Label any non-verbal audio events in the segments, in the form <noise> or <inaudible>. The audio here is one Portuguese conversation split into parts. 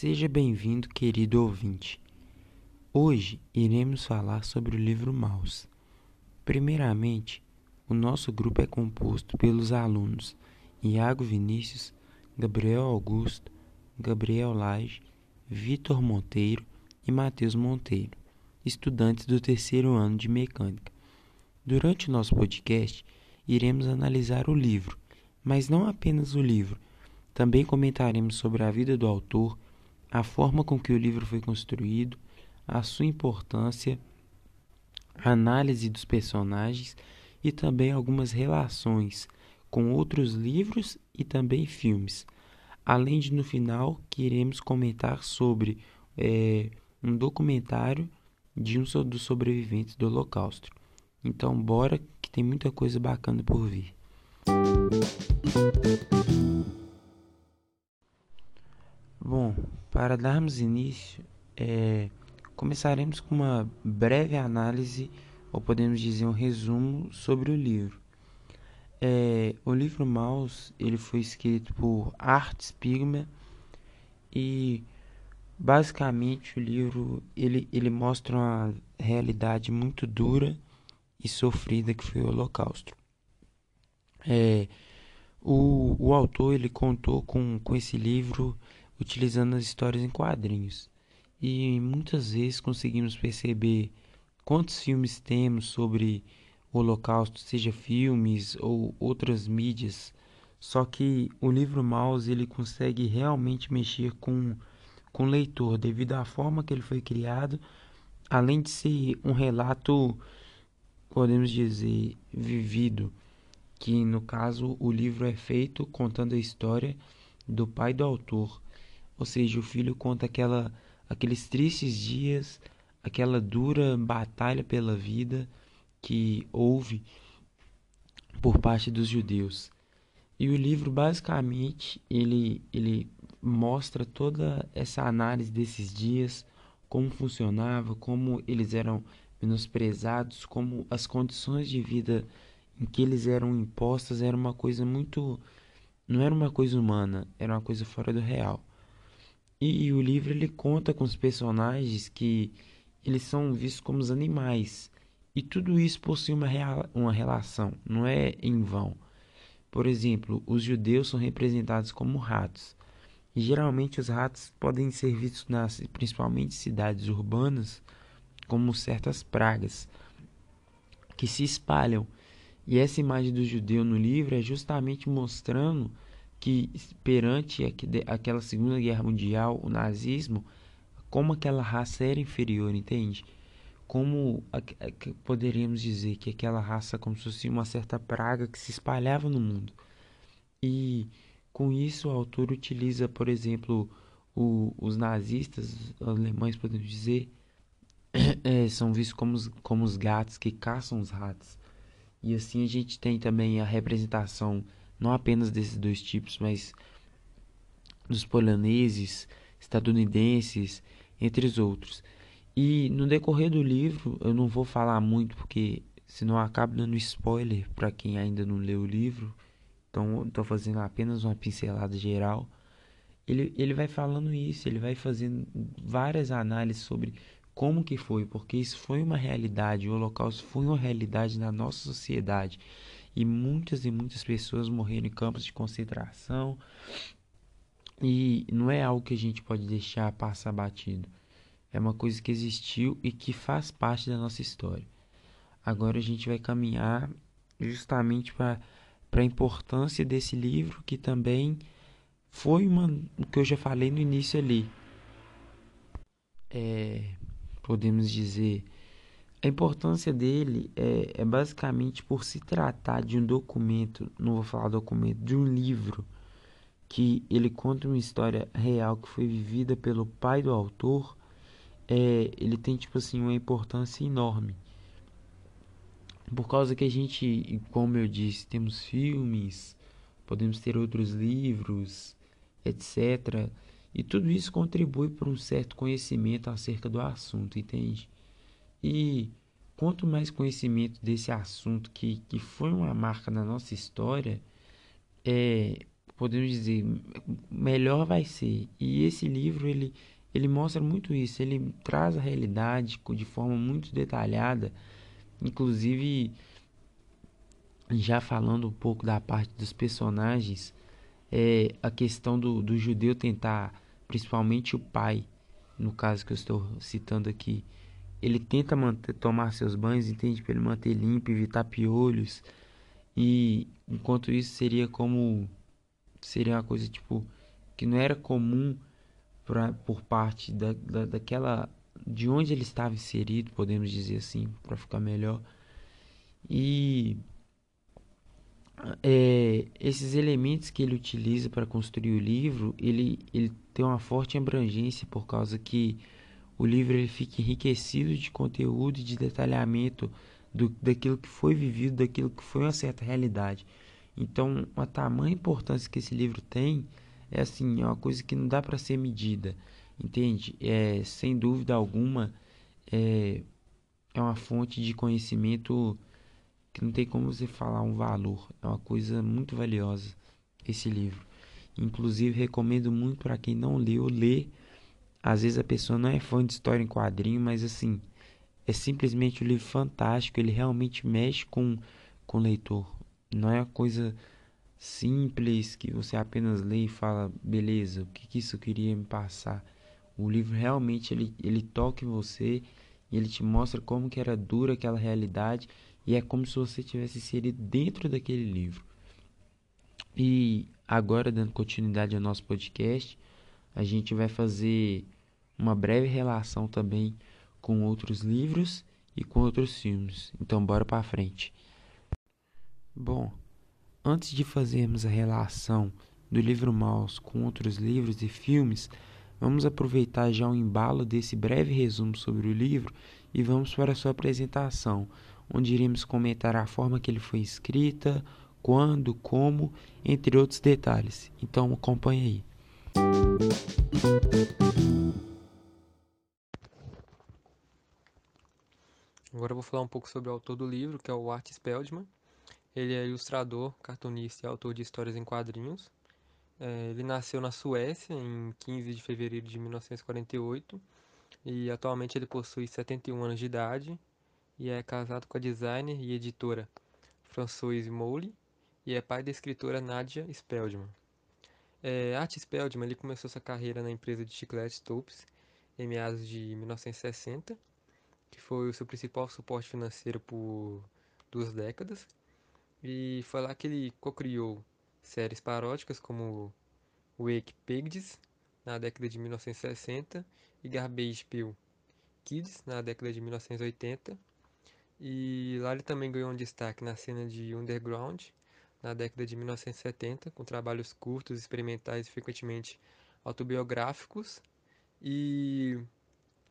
Seja bem-vindo, querido ouvinte. Hoje iremos falar sobre o livro Maus. Primeiramente, o nosso grupo é composto pelos alunos Iago Vinícius, Gabriel Augusto, Gabriel Lage, Vitor Monteiro e Matheus Monteiro, estudantes do terceiro ano de mecânica. Durante o nosso podcast, iremos analisar o livro, mas não apenas o livro. Também comentaremos sobre a vida do autor, a forma com que o livro foi construído, a sua importância, a análise dos personagens e também algumas relações com outros livros e também filmes. Além de no final que iremos comentar sobre é, um documentário de um dos sobreviventes do Holocausto. Então bora que tem muita coisa bacana por vir. Bom, para darmos início, é, começaremos com uma breve análise, ou podemos dizer um resumo, sobre o livro. É, o livro Maus ele foi escrito por Art Spiegelman e basicamente o livro ele, ele mostra uma realidade muito dura e sofrida que foi o Holocausto. É, o, o autor ele contou com, com esse livro utilizando as histórias em quadrinhos. E muitas vezes conseguimos perceber quantos filmes temos sobre o Holocausto, seja filmes ou outras mídias. Só que o livro Mouse ele consegue realmente mexer com, com o leitor devido à forma que ele foi criado, além de ser um relato, podemos dizer, vivido, que no caso o livro é feito contando a história do pai do autor ou seja, o filho conta aquela, aqueles tristes dias, aquela dura batalha pela vida que houve por parte dos judeus. E o livro basicamente ele, ele mostra toda essa análise desses dias, como funcionava, como eles eram menosprezados, como as condições de vida em que eles eram impostas era uma coisa muito não era uma coisa humana, era uma coisa fora do real. E, o livro ele conta com os personagens que eles são vistos como os animais. E tudo isso possui uma, uma relação, não é em vão. Por exemplo, os judeus são representados como ratos. E geralmente os ratos podem ser vistos nas principalmente cidades urbanas como certas pragas que se espalham. E essa imagem do judeu no livro é justamente mostrando que perante aquela Segunda Guerra Mundial, o nazismo, como aquela raça era inferior, entende? Como poderíamos dizer que aquela raça como se fosse uma certa praga que se espalhava no mundo. E com isso o autor utiliza, por exemplo, o, os nazistas os alemães, podemos dizer, é, <coughs> são vistos como os, como os gatos que caçam os ratos. E assim a gente tem também a representação não apenas desses dois tipos, mas dos poloneses, estadunidenses, entre os outros. E no decorrer do livro, eu não vou falar muito porque senão acabo dando spoiler para quem ainda não leu o livro. Então, estou fazendo apenas uma pincelada geral. Ele, ele vai falando isso, ele vai fazendo várias análises sobre como que foi, porque isso foi uma realidade, o Holocausto foi uma realidade na nossa sociedade e muitas e muitas pessoas morreram em campos de concentração e não é algo que a gente pode deixar passar batido. É uma coisa que existiu e que faz parte da nossa história. Agora a gente vai caminhar justamente para a importância desse livro que também foi uma, o que eu já falei no início ali. É, podemos dizer a importância dele é, é, basicamente por se tratar de um documento, não vou falar documento, de um livro que ele conta uma história real que foi vivida pelo pai do autor, é, ele tem tipo assim uma importância enorme. Por causa que a gente, como eu disse, temos filmes, podemos ter outros livros, etc. E tudo isso contribui para um certo conhecimento acerca do assunto, entende? E quanto mais conhecimento desse assunto que, que foi uma marca na nossa história, é, podemos dizer, melhor vai ser. E esse livro ele ele mostra muito isso, ele traz a realidade de forma muito detalhada, inclusive já falando um pouco da parte dos personagens, é a questão do, do judeu tentar, principalmente o pai, no caso que eu estou citando aqui, ele tenta manter, tomar seus banhos, entende? Para ele manter limpo, evitar piolhos. E enquanto isso seria como seria uma coisa tipo que não era comum pra, por parte da, da, daquela de onde ele estava inserido, podemos dizer assim, para ficar melhor. E é, esses elementos que ele utiliza para construir o livro, ele, ele tem uma forte abrangência por causa que o livro ele fica enriquecido de conteúdo e de detalhamento do, daquilo que foi vivido, daquilo que foi uma certa realidade. Então, a tamanha importância que esse livro tem é assim, é uma coisa que não dá para ser medida, entende? É, sem dúvida alguma, é, é uma fonte de conhecimento que não tem como você falar um valor. É uma coisa muito valiosa esse livro. Inclusive recomendo muito para quem não leu ler. Às vezes a pessoa não é fã de história em quadrinho, mas assim é simplesmente um livro fantástico. Ele realmente mexe com com o leitor. Não é uma coisa simples que você apenas lê e fala beleza, o que, que isso queria me passar. O livro realmente ele, ele toca em você e ele te mostra como que era dura aquela realidade e é como se você tivesse inserido dentro daquele livro. E agora, dando continuidade ao nosso podcast, a gente vai fazer uma breve relação também com outros livros e com outros filmes. Então, bora para frente. Bom, antes de fazermos a relação do livro Maus com outros livros e filmes, vamos aproveitar já o embalo desse breve resumo sobre o livro e vamos para a sua apresentação, onde iremos comentar a forma que ele foi escrita, quando, como, entre outros detalhes. Então acompanhe aí. Agora eu vou falar um pouco sobre o autor do livro, que é o Art Speldman. Ele é ilustrador, cartunista e autor de histórias em quadrinhos. É, ele nasceu na Suécia em 15 de fevereiro de 1948 e atualmente ele possui 71 anos de idade e é casado com a designer e editora Françoise Mouly e é pai da escritora Nadia Speldman. É, Art Speldman ele começou sua carreira na empresa de chicletes Topes em meados de 1960, que foi o seu principal suporte financeiro por duas décadas, e foi lá que ele co-criou séries paródicas como Wake Pigs na década de 1960 e Garbage Pail Kids na década de 1980 e lá ele também ganhou um destaque na cena de underground, na década de 1970, com trabalhos curtos, experimentais e frequentemente autobiográficos. E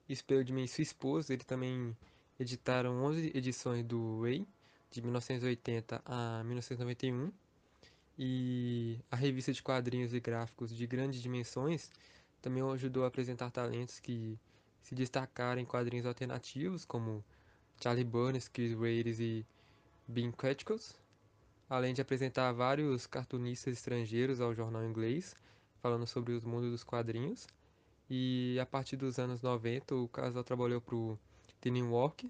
Speldman e sua esposa, ele também editaram 11 edições do Way, de 1980 a 1991. E a revista de quadrinhos e gráficos de grandes dimensões também ajudou a apresentar talentos que se destacaram em quadrinhos alternativos, como Charlie Burns, Chris Reyes e Ben Quetchkos, além de apresentar vários cartunistas estrangeiros ao jornal inglês, falando sobre os mundos dos quadrinhos. E a partir dos anos 90, o casal trabalhou para o Team Walk,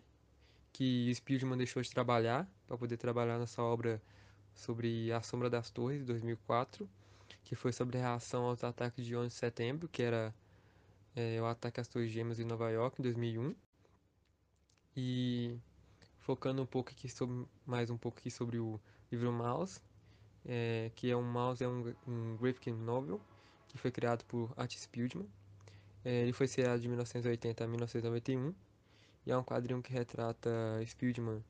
que Spielman deixou de trabalhar para poder trabalhar nessa obra sobre A Sombra das Torres, de 2004, que foi sobre a reação aos ataques de 11 de setembro, que era é, o ataque às Torres Gêmeas em Nova York, em 2001. E focando um pouco aqui sobre, mais um pouco aqui sobre o livro Mouse, é, que é um Mouse é um, um graphic novel que foi criado por Art Spieldman. É, ele foi seriado de 1980 a 1991 e é um quadrinho que retrata Spieldman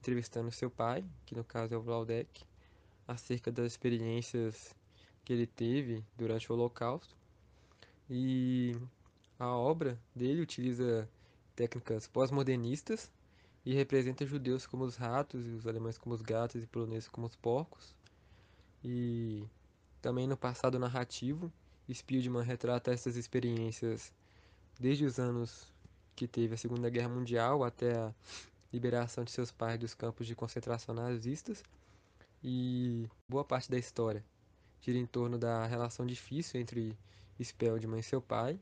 entrevistando seu pai, que no caso é o Valdec, acerca das experiências que ele teve durante o Holocausto. E a obra dele utiliza técnicas pós-modernistas e representa judeus como os ratos, e os alemães como os gatos e poloneses como os porcos. E também no passado narrativo, Spielman retrata essas experiências desde os anos que teve a Segunda Guerra Mundial até a liberação de seus pais dos campos de concentração nazistas. E boa parte da história gira em torno da relação difícil entre Speldman e seu pai,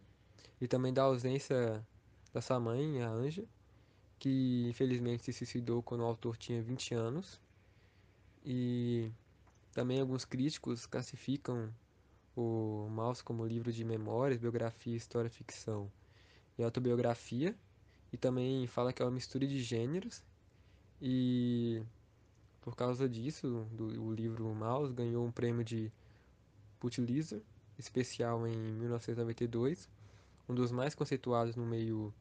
e também da ausência da sua mãe, a Anja, que infelizmente se suicidou quando o autor tinha 20 anos. E também alguns críticos classificam o Maus como livro de memórias, biografia, história, ficção e autobiografia, e também fala que é uma mistura de gêneros. E por causa disso, do, o livro Maus ganhou um prêmio de Pulitzer especial em 1992, um dos mais conceituados no meio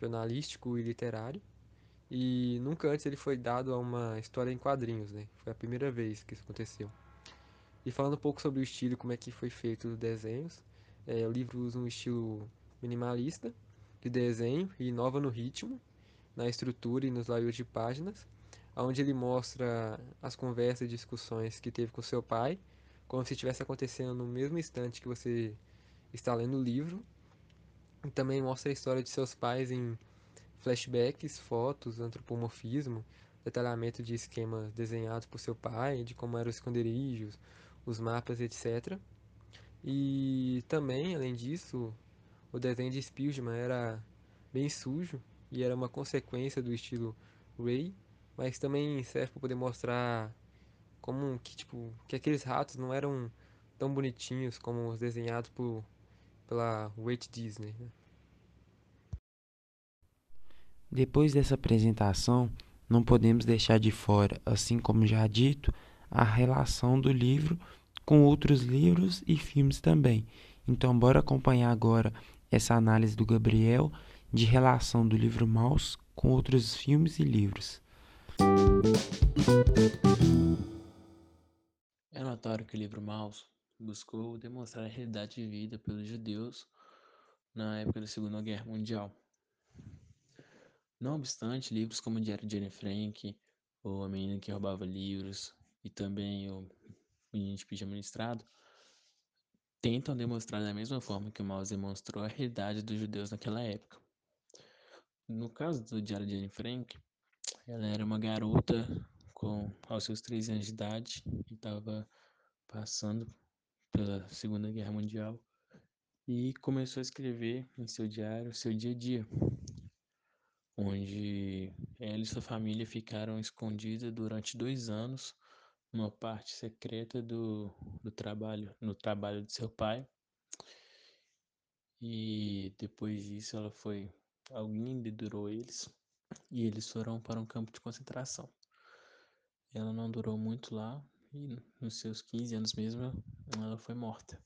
jornalístico e literário. E nunca antes ele foi dado a uma história em quadrinhos, né? Foi a primeira vez que isso aconteceu. E falando um pouco sobre o estilo como é que foi feito os desenhos, é, o livro usa um estilo minimalista de desenho e inova no ritmo, na estrutura e nos layouts de páginas, onde ele mostra as conversas e discussões que teve com seu pai, como se estivesse acontecendo no mesmo instante que você está lendo o livro. Também mostra a história de seus pais em flashbacks, fotos, antropomorfismo, detalhamento de esquemas desenhados por seu pai, de como eram os esconderijos, os mapas, etc. E também, além disso, o desenho de Spielman era bem sujo e era uma consequência do estilo Ray, mas também serve para poder mostrar como que tipo que aqueles ratos não eram tão bonitinhos como os desenhados por pela Walt Disney. Né? Depois dessa apresentação, não podemos deixar de fora, assim como já dito, a relação do livro com outros livros e filmes também. Então, bora acompanhar agora essa análise do Gabriel de relação do livro Maus com outros filmes e livros. É notório que o livro Maus buscou demonstrar a realidade vivida pelos judeus na época da Segunda Guerra Mundial. Não obstante, livros como o Diário de Anne Frank, ou A Menina que Roubava Livros e também o Menino de Pijama Listrado tentam demonstrar da mesma forma que o Maus demonstrou a realidade dos judeus naquela época. No caso do Diário de Anne Frank, ela era uma garota com aos seus 13 anos de idade e estava passando pela Segunda Guerra Mundial e começou a escrever em seu diário seu dia a dia, onde ela e sua família ficaram escondidas durante dois anos uma parte secreta do, do trabalho, no trabalho de seu pai. E depois disso ela foi, alguém dedurou eles e eles foram para um campo de concentração. Ela não durou muito lá e nos seus 15 anos mesmo ela foi morta.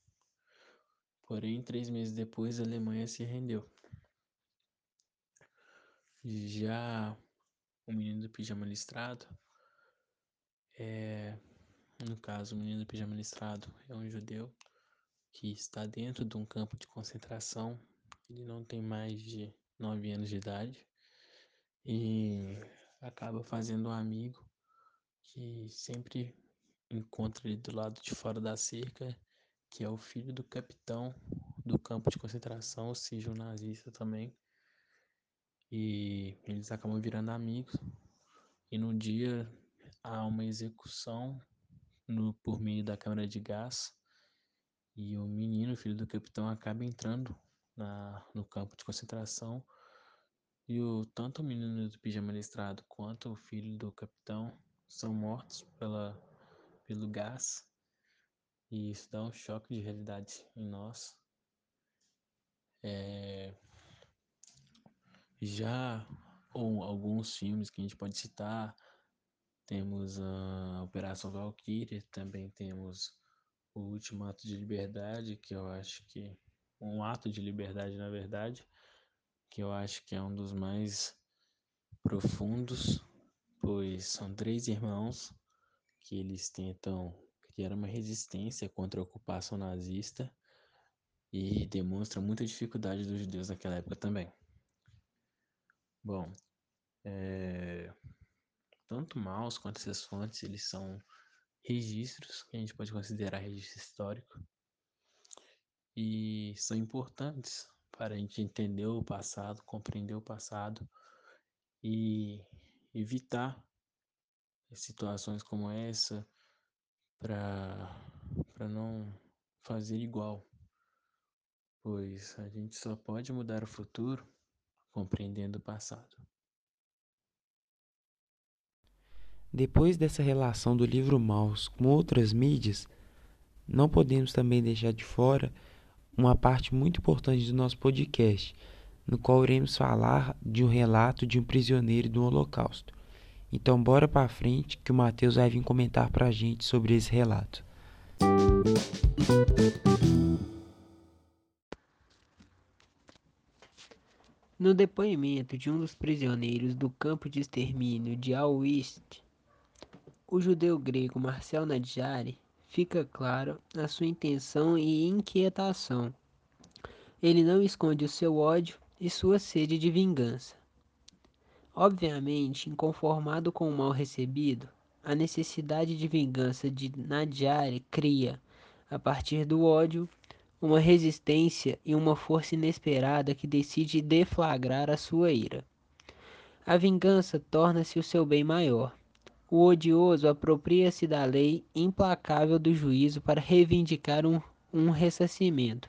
Porém, três meses depois a Alemanha se rendeu. Já o menino do pijama listrado é, no caso, o menino do pijama listrado é um judeu que está dentro de um campo de concentração. Ele não tem mais de 9 anos de idade e acaba fazendo um amigo que sempre encontra ele do lado de fora da cerca, que é o filho do capitão do campo de concentração, ou seja, um nazista também. E eles acabam virando amigos. E no dia há uma execução no, por meio da câmara de gás e o menino, filho do capitão, acaba entrando na, no campo de concentração e o, tanto o menino do pijama listrado quanto o filho do capitão são mortos pela, pelo gás e isso dá um choque de realidade em nós. É, já ou alguns filmes que a gente pode citar temos a Operação Valkyrie, também temos o Último Ato de Liberdade, que eu acho que um ato de liberdade, na verdade, que eu acho que é um dos mais profundos, pois são três irmãos que eles tentam criar uma resistência contra a ocupação nazista e demonstra muita dificuldade dos judeus naquela época também. Bom, é, tanto Maus quanto essas fontes, eles são registros que a gente pode considerar registro histórico e são importantes para a gente entender o passado, compreender o passado e evitar situações como essa para não fazer igual, pois a gente só pode mudar o futuro compreendendo o passado. Depois dessa relação do livro Maus com outras mídias, não podemos também deixar de fora uma parte muito importante do nosso podcast, no qual iremos falar de um relato de um prisioneiro do Holocausto. Então, bora para frente que o Matheus vai vir comentar para a gente sobre esse relato. No depoimento de um dos prisioneiros do campo de extermínio de Auschwitz, o judeu grego Marcel Nadjari, fica claro a sua intenção e inquietação. Ele não esconde o seu ódio e sua sede de vingança. Obviamente, inconformado com o mal recebido, a necessidade de vingança de Nadjari cria, a partir do ódio, uma resistência e uma força inesperada que decide deflagrar a sua ira. A vingança torna-se o seu bem maior. O odioso apropria-se da lei implacável do juízo para reivindicar um, um ressarcimento.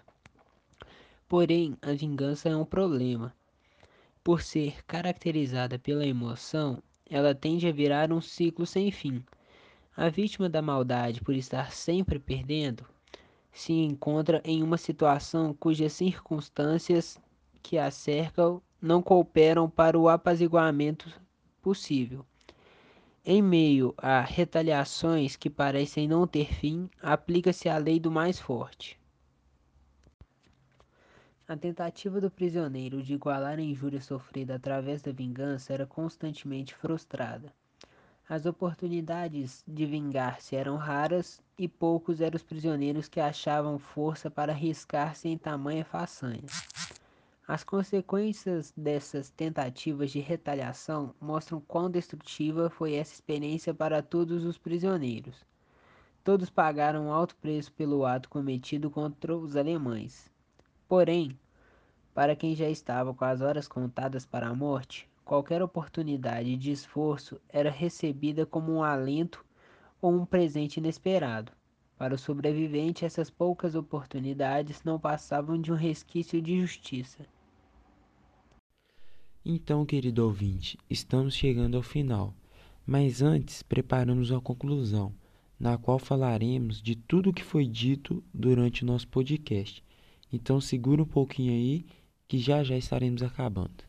Porém, a vingança é um problema. Por ser caracterizada pela emoção, ela tende a virar um ciclo sem fim. A vítima da maldade, por estar sempre perdendo, se encontra em uma situação cujas circunstâncias que a cercam não cooperam para o apaziguamento possível. Em meio a retaliações que parecem não ter fim, aplica-se a lei do mais forte. A tentativa do prisioneiro de igualar a injúria sofrida através da vingança era constantemente frustrada. As oportunidades de vingar-se eram raras e poucos eram os prisioneiros que achavam força para arriscar-se em tamanha façanha. As consequências dessas tentativas de retaliação mostram quão destrutiva foi essa experiência para todos os prisioneiros. Todos pagaram um alto preço pelo ato cometido contra os alemães. Porém, para quem já estava com as horas contadas para a morte, Qualquer oportunidade de esforço era recebida como um alento ou um presente inesperado. Para o sobrevivente, essas poucas oportunidades não passavam de um resquício de justiça. Então, querido ouvinte, estamos chegando ao final, mas antes preparamos uma conclusão, na qual falaremos de tudo o que foi dito durante o nosso podcast. Então, segura um pouquinho aí, que já já estaremos acabando.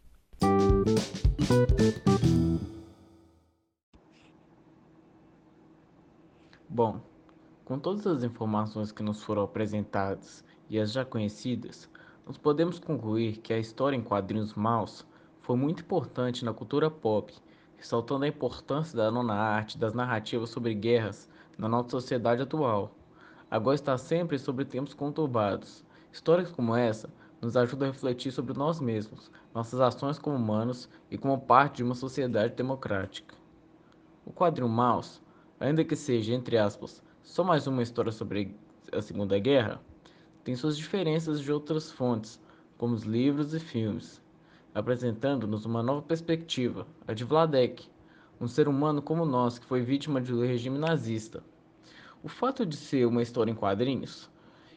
Bom, com todas as informações que nos foram apresentadas e as já conhecidas, nós podemos concluir que a história em quadrinhos maus foi muito importante na cultura pop, ressaltando a importância da nona arte das narrativas sobre guerras na nossa sociedade atual. Agora está sempre sobre tempos conturbados. Histórias como essa nos ajudam a refletir sobre nós mesmos, nossas ações como humanos e como parte de uma sociedade democrática. O quadrinho Maus, ainda que seja, entre aspas, só mais uma história sobre a Segunda Guerra, tem suas diferenças de outras fontes, como os livros e filmes, apresentando-nos uma nova perspectiva, a de Vladek, um ser humano como nós que foi vítima do regime nazista. O fato de ser uma história em quadrinhos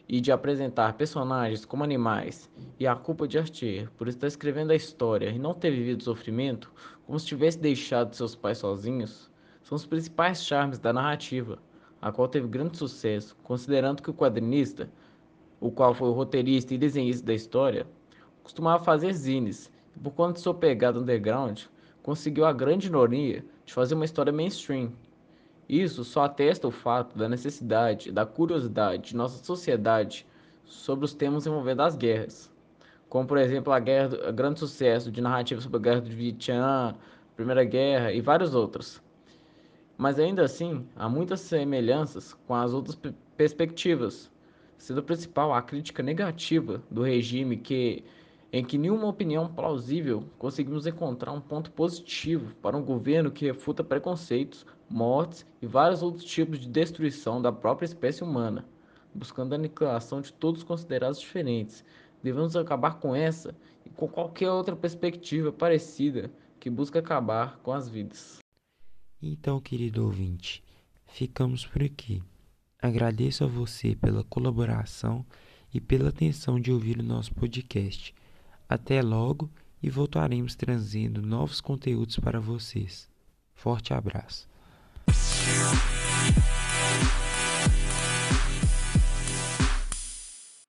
e de apresentar personagens como animais, e a culpa de Arthur por estar escrevendo a história e não ter vivido sofrimento, como se tivesse deixado seus pais sozinhos, são os principais charmes da narrativa, a qual teve grande sucesso, considerando que o quadrinista, o qual foi o roteirista e desenhista da história, costumava fazer zines, e por conta de sua pegada underground, conseguiu a grande ironia de fazer uma história mainstream, isso só atesta o fato da necessidade, da curiosidade de nossa sociedade sobre os temas envolvendo as guerras, como por exemplo a guerra, o grande sucesso de narrativas sobre a guerra do Vietnã, Primeira Guerra e vários outros. Mas ainda assim, há muitas semelhanças com as outras perspectivas, sendo principal a crítica negativa do regime que em que nenhuma opinião plausível conseguimos encontrar um ponto positivo para um governo que refuta preconceitos, mortes e vários outros tipos de destruição da própria espécie humana, buscando a aniquilação de todos considerados diferentes. Devemos acabar com essa e com qualquer outra perspectiva parecida que busca acabar com as vidas. Então, querido ouvinte, ficamos por aqui. Agradeço a você pela colaboração e pela atenção de ouvir o nosso podcast. Até logo e voltaremos trazendo novos conteúdos para vocês. Forte abraço.